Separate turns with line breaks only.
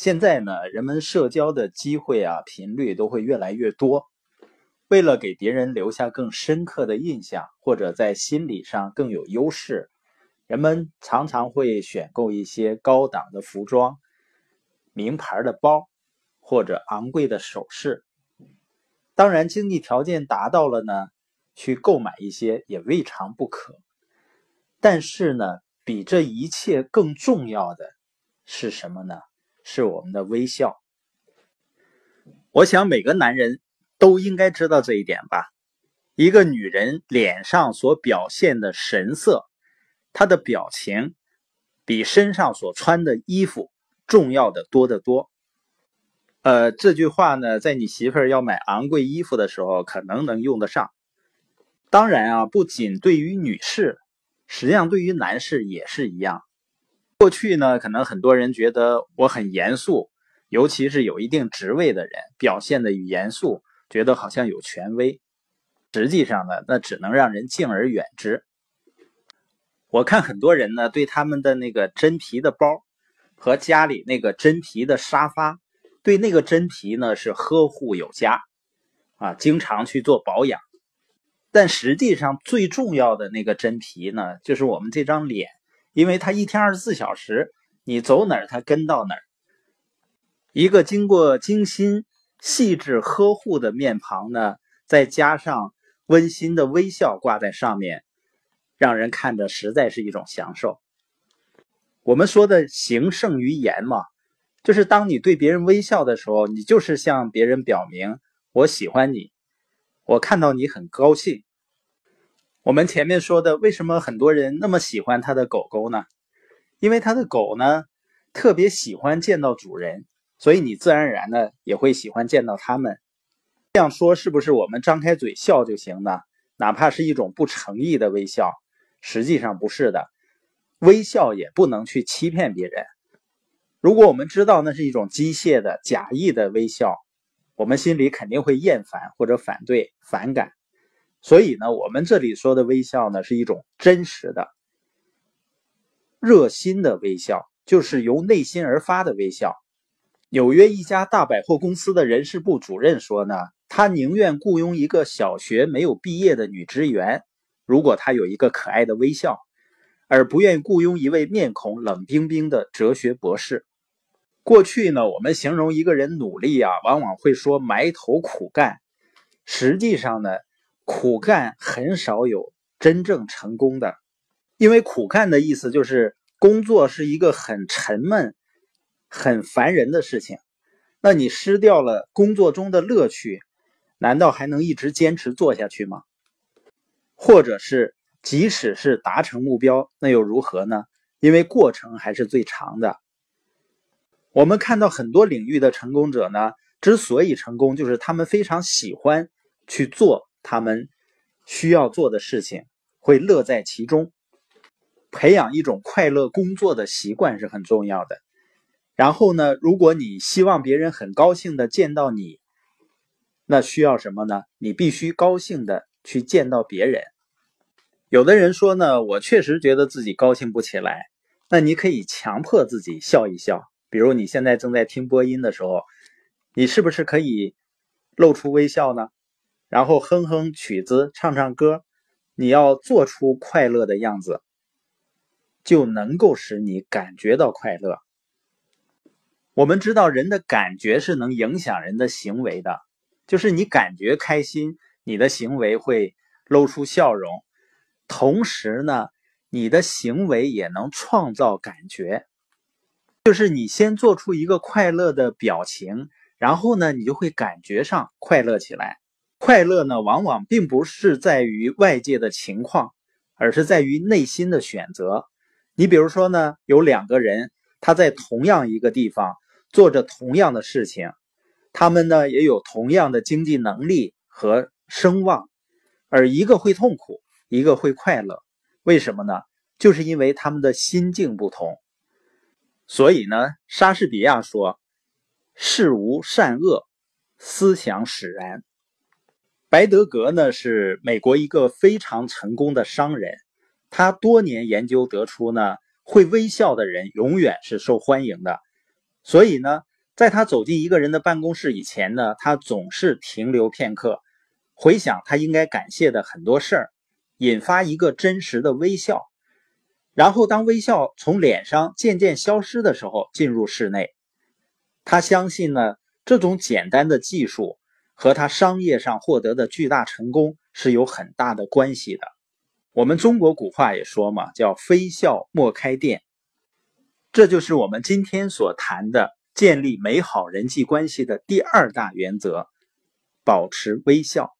现在呢，人们社交的机会啊频率都会越来越多。为了给别人留下更深刻的印象，或者在心理上更有优势，人们常常会选购一些高档的服装、名牌的包或者昂贵的首饰。当然，经济条件达到了呢，去购买一些也未尝不可。但是呢，比这一切更重要的是什么呢？是我们的微笑。我想每个男人。都应该知道这一点吧？一个女人脸上所表现的神色，她的表情，比身上所穿的衣服重要的多得多。呃，这句话呢，在你媳妇儿要买昂贵衣服的时候，可能能用得上。当然啊，不仅对于女士，实际上对于男士也是一样。过去呢，可能很多人觉得我很严肃，尤其是有一定职位的人，表现的严肃。觉得好像有权威，实际上呢，那只能让人敬而远之。我看很多人呢，对他们的那个真皮的包和家里那个真皮的沙发，对那个真皮呢是呵护有加啊，经常去做保养。但实际上最重要的那个真皮呢，就是我们这张脸，因为它一天二十四小时，你走哪儿它跟到哪儿。一个经过精心。细致呵护的面庞呢，再加上温馨的微笑挂在上面，让人看着实在是一种享受。我们说的行胜于言嘛，就是当你对别人微笑的时候，你就是向别人表明我喜欢你，我看到你很高兴。我们前面说的，为什么很多人那么喜欢他的狗狗呢？因为他的狗呢，特别喜欢见到主人。所以你自然而然的也会喜欢见到他们。这样说是不是我们张开嘴笑就行呢？哪怕是一种不诚意的微笑，实际上不是的。微笑也不能去欺骗别人。如果我们知道那是一种机械的、假意的微笑，我们心里肯定会厌烦或者反对、反感。所以呢，我们这里说的微笑呢，是一种真实的、热心的微笑，就是由内心而发的微笑。纽约一家大百货公司的人事部主任说呢，他宁愿雇佣一个小学没有毕业的女职员，如果她有一个可爱的微笑，而不愿雇佣一位面孔冷冰冰的哲学博士。过去呢，我们形容一个人努力啊，往往会说埋头苦干。实际上呢，苦干很少有真正成功的，因为苦干的意思就是工作是一个很沉闷。很烦人的事情，那你失掉了工作中的乐趣，难道还能一直坚持做下去吗？或者是即使是达成目标，那又如何呢？因为过程还是最长的。我们看到很多领域的成功者呢，之所以成功，就是他们非常喜欢去做他们需要做的事情，会乐在其中。培养一种快乐工作的习惯是很重要的。然后呢？如果你希望别人很高兴的见到你，那需要什么呢？你必须高兴的去见到别人。有的人说呢，我确实觉得自己高兴不起来。那你可以强迫自己笑一笑。比如你现在正在听播音的时候，你是不是可以露出微笑呢？然后哼哼曲子，唱唱歌，你要做出快乐的样子，就能够使你感觉到快乐。我们知道人的感觉是能影响人的行为的，就是你感觉开心，你的行为会露出笑容。同时呢，你的行为也能创造感觉，就是你先做出一个快乐的表情，然后呢，你就会感觉上快乐起来。快乐呢，往往并不是在于外界的情况，而是在于内心的选择。你比如说呢，有两个人，他在同样一个地方。做着同样的事情，他们呢也有同样的经济能力和声望，而一个会痛苦，一个会快乐，为什么呢？就是因为他们的心境不同。所以呢，莎士比亚说：“事无善恶，思想使然。”白德格呢是美国一个非常成功的商人，他多年研究得出呢，会微笑的人永远是受欢迎的。所以呢，在他走进一个人的办公室以前呢，他总是停留片刻，回想他应该感谢的很多事儿，引发一个真实的微笑。然后，当微笑从脸上渐渐消失的时候，进入室内。他相信呢，这种简单的技术和他商业上获得的巨大成功是有很大的关系的。我们中国古话也说嘛，叫“非笑莫开店”，这就是我们今天所谈的建立美好人际关系的第二大原则：保持微笑。